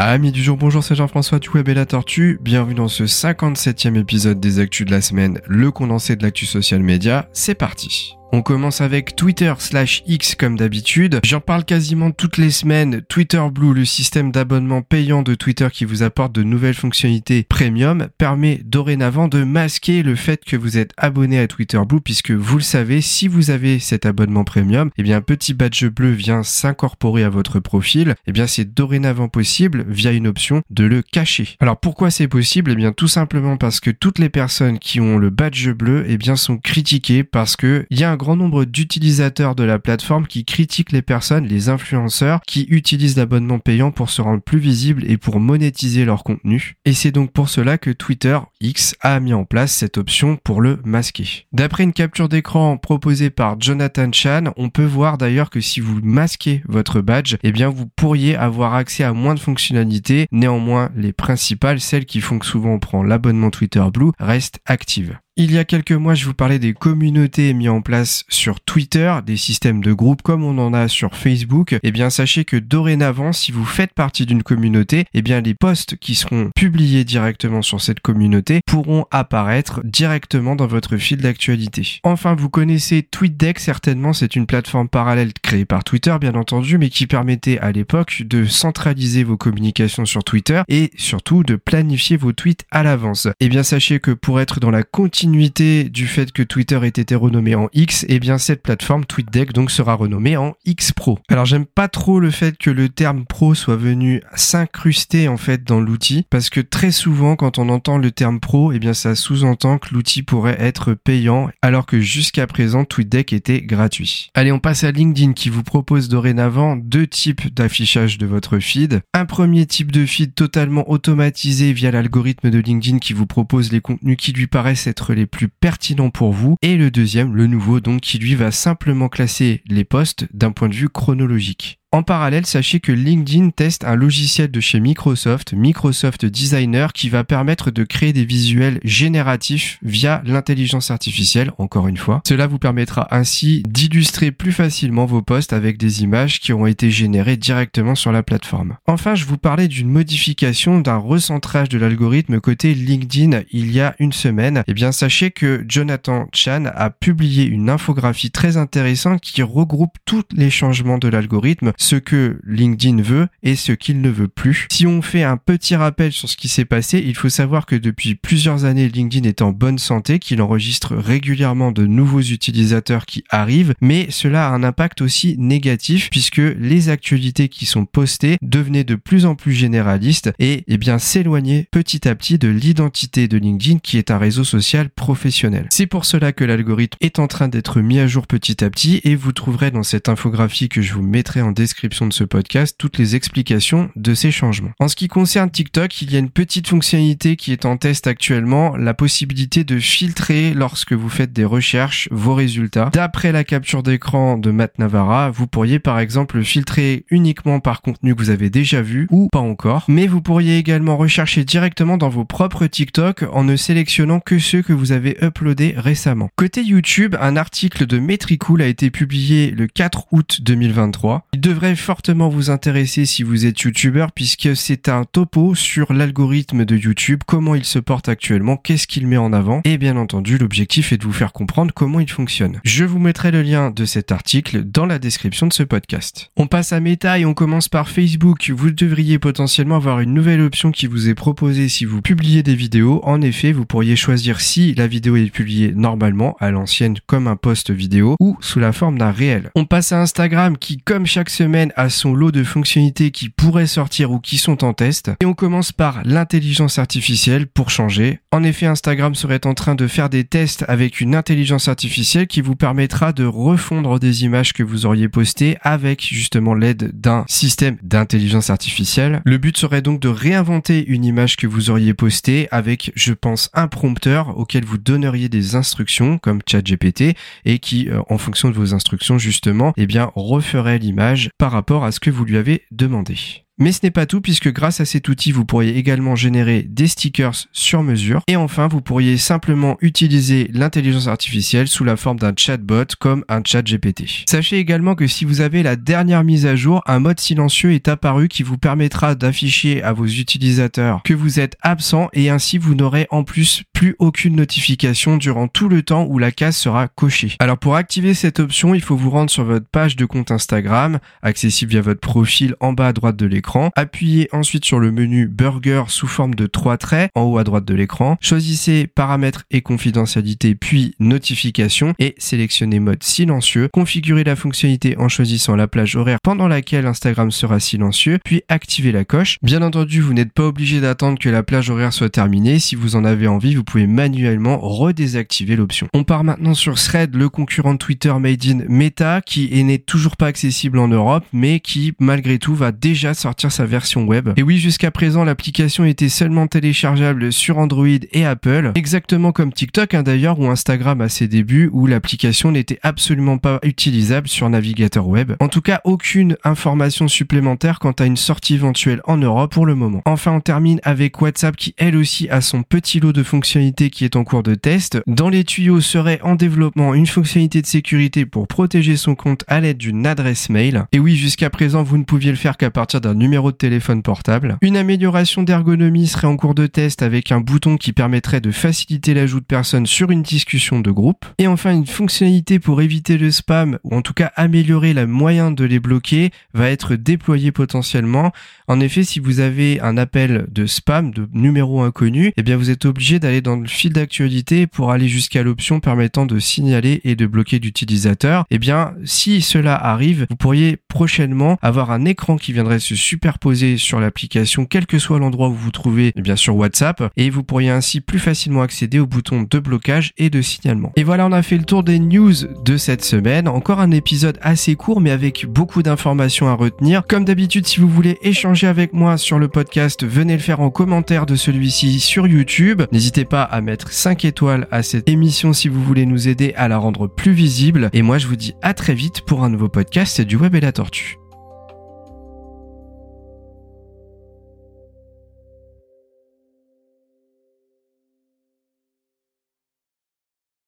Amis du jour, bonjour, c'est Jean-François du et la Tortue. Bienvenue dans ce 57e épisode des Actus de la semaine, le condensé de l'actu social média. C'est parti. On commence avec Twitter slash X comme d'habitude. J'en parle quasiment toutes les semaines. Twitter Blue, le système d'abonnement payant de Twitter qui vous apporte de nouvelles fonctionnalités premium, permet dorénavant de masquer le fait que vous êtes abonné à Twitter Blue puisque vous le savez, si vous avez cet abonnement premium, eh bien un petit badge bleu vient s'incorporer à votre profil. Eh bien c'est dorénavant possible via une option de le cacher. Alors pourquoi c'est possible? Eh bien tout simplement parce que toutes les personnes qui ont le badge bleu, eh bien sont critiquées parce que il y a un grand nombre d'utilisateurs de la plateforme qui critiquent les personnes, les influenceurs, qui utilisent l'abonnement payant pour se rendre plus visibles et pour monétiser leur contenu. Et c'est donc pour cela que Twitter X a mis en place cette option pour le masquer. D'après une capture d'écran proposée par Jonathan Chan, on peut voir d'ailleurs que si vous masquez votre badge, eh bien vous pourriez avoir accès à moins de fonctionnalités. Néanmoins, les principales, celles qui font que souvent on prend l'abonnement Twitter Blue, restent actives. Il y a quelques mois, je vous parlais des communautés mises en place sur Twitter, des systèmes de groupes comme on en a sur Facebook. Eh bien, sachez que dorénavant, si vous faites partie d'une communauté, eh bien, les posts qui seront publiés directement sur cette communauté pourront apparaître directement dans votre fil d'actualité. Enfin, vous connaissez TweetDeck, certainement, c'est une plateforme parallèle créée par Twitter, bien entendu, mais qui permettait à l'époque de centraliser vos communications sur Twitter et surtout de planifier vos tweets à l'avance. Eh bien, sachez que pour être dans la continuité du fait que Twitter ait été renommé en X, eh bien cette plateforme TweetDeck donc sera renommée en X Pro. Alors j'aime pas trop le fait que le terme pro soit venu s'incruster en fait dans l'outil parce que très souvent quand on entend le terme pro, eh bien ça sous-entend que l'outil pourrait être payant alors que jusqu'à présent TweetDeck était gratuit. Allez, on passe à LinkedIn qui vous propose dorénavant deux types d'affichage de votre feed. Un premier type de feed totalement automatisé via l'algorithme de LinkedIn qui vous propose les contenus qui lui paraissent être les plus pertinents pour vous. Et le deuxième, le nouveau, donc qui lui va simplement classer les postes d'un point de vue chronologique. En parallèle, sachez que LinkedIn teste un logiciel de chez Microsoft, Microsoft Designer, qui va permettre de créer des visuels génératifs via l'intelligence artificielle, encore une fois. Cela vous permettra ainsi d'illustrer plus facilement vos posts avec des images qui ont été générées directement sur la plateforme. Enfin, je vous parlais d'une modification, d'un recentrage de l'algorithme côté LinkedIn il y a une semaine. Eh bien, sachez que Jonathan Chan a publié une infographie très intéressante qui regroupe tous les changements de l'algorithme ce que LinkedIn veut et ce qu'il ne veut plus. Si on fait un petit rappel sur ce qui s'est passé, il faut savoir que depuis plusieurs années, LinkedIn est en bonne santé, qu'il enregistre régulièrement de nouveaux utilisateurs qui arrivent, mais cela a un impact aussi négatif puisque les actualités qui sont postées devenaient de plus en plus généralistes et eh bien s'éloignaient petit à petit de l'identité de LinkedIn qui est un réseau social professionnel. C'est pour cela que l'algorithme est en train d'être mis à jour petit à petit et vous trouverez dans cette infographie que je vous mettrai en description description de ce podcast toutes les explications de ces changements. En ce qui concerne TikTok, il y a une petite fonctionnalité qui est en test actuellement, la possibilité de filtrer lorsque vous faites des recherches vos résultats. D'après la capture d'écran de Matt Navarra, vous pourriez par exemple filtrer uniquement par contenu que vous avez déjà vu ou pas encore, mais vous pourriez également rechercher directement dans vos propres TikTok en ne sélectionnant que ceux que vous avez uploadés récemment. Côté YouTube, un article de Metricool a été publié le 4 août 2023. Il fortement vous intéresser si vous êtes youtubeur puisque c'est un topo sur l'algorithme de YouTube, comment il se porte actuellement, qu'est-ce qu'il met en avant et bien entendu l'objectif est de vous faire comprendre comment il fonctionne. Je vous mettrai le lien de cet article dans la description de ce podcast. On passe à Meta et on commence par Facebook. Vous devriez potentiellement avoir une nouvelle option qui vous est proposée si vous publiez des vidéos. En effet, vous pourriez choisir si la vidéo est publiée normalement à l'ancienne comme un post vidéo ou sous la forme d'un réel. On passe à Instagram qui comme chaque semaine à son lot de fonctionnalités qui pourraient sortir ou qui sont en test. Et on commence par l'intelligence artificielle pour changer. En effet, Instagram serait en train de faire des tests avec une intelligence artificielle qui vous permettra de refondre des images que vous auriez postées avec justement l'aide d'un système d'intelligence artificielle. Le but serait donc de réinventer une image que vous auriez postée avec, je pense, un prompteur auquel vous donneriez des instructions comme ChatGPT et qui, euh, en fonction de vos instructions justement, eh bien, referait l'image par rapport à ce que vous lui avez demandé. Mais ce n'est pas tout puisque grâce à cet outil, vous pourriez également générer des stickers sur mesure. Et enfin, vous pourriez simplement utiliser l'intelligence artificielle sous la forme d'un chatbot comme un chat GPT. Sachez également que si vous avez la dernière mise à jour, un mode silencieux est apparu qui vous permettra d'afficher à vos utilisateurs que vous êtes absent et ainsi vous n'aurez en plus plus aucune notification durant tout le temps où la case sera cochée. Alors pour activer cette option, il faut vous rendre sur votre page de compte Instagram, accessible via votre profil en bas à droite de l'écran. Appuyez ensuite sur le menu Burger sous forme de trois traits en haut à droite de l'écran. Choisissez paramètres et confidentialité puis notification et sélectionnez mode silencieux. Configurez la fonctionnalité en choisissant la plage horaire pendant laquelle Instagram sera silencieux puis activez la coche. Bien entendu, vous n'êtes pas obligé d'attendre que la plage horaire soit terminée. Si vous en avez envie, vous pouvez manuellement redésactiver l'option. On part maintenant sur Thread, le concurrent Twitter made in Meta qui n'est toujours pas accessible en Europe mais qui malgré tout va déjà sortir sa version web. Et oui, jusqu'à présent, l'application était seulement téléchargeable sur Android et Apple, exactement comme TikTok hein, d'ailleurs ou Instagram à ses débuts où l'application n'était absolument pas utilisable sur navigateur web. En tout cas, aucune information supplémentaire quant à une sortie éventuelle en Europe pour le moment. Enfin, on termine avec WhatsApp qui elle aussi a son petit lot de fonctionnalités qui est en cours de test. Dans les tuyaux serait en développement une fonctionnalité de sécurité pour protéger son compte à l'aide d'une adresse mail. Et oui, jusqu'à présent, vous ne pouviez le faire qu'à partir d'un numéro de téléphone portable. Une amélioration d'ergonomie serait en cours de test avec un bouton qui permettrait de faciliter l'ajout de personnes sur une discussion de groupe. Et enfin, une fonctionnalité pour éviter le spam ou en tout cas améliorer la moyen de les bloquer va être déployée potentiellement. En effet, si vous avez un appel de spam, de numéro inconnu, eh bien vous êtes obligé d'aller dans le fil d'actualité pour aller jusqu'à l'option permettant de signaler et de bloquer l'utilisateur. Eh bien, si cela arrive, vous pourriez prochainement avoir un écran qui viendrait se superposer sur l'application, quel que soit l'endroit où vous vous trouvez, eh bien sur WhatsApp, et vous pourriez ainsi plus facilement accéder au bouton de blocage et de signalement. Et voilà, on a fait le tour des news de cette semaine. Encore un épisode assez court, mais avec beaucoup d'informations à retenir. Comme d'habitude, si vous voulez échanger avec moi sur le podcast, venez le faire en commentaire de celui-ci sur YouTube. N'hésitez pas à mettre 5 étoiles à cette émission si vous voulez nous aider à la rendre plus visible. Et moi, je vous dis à très vite pour un nouveau podcast du Web et la Tortue.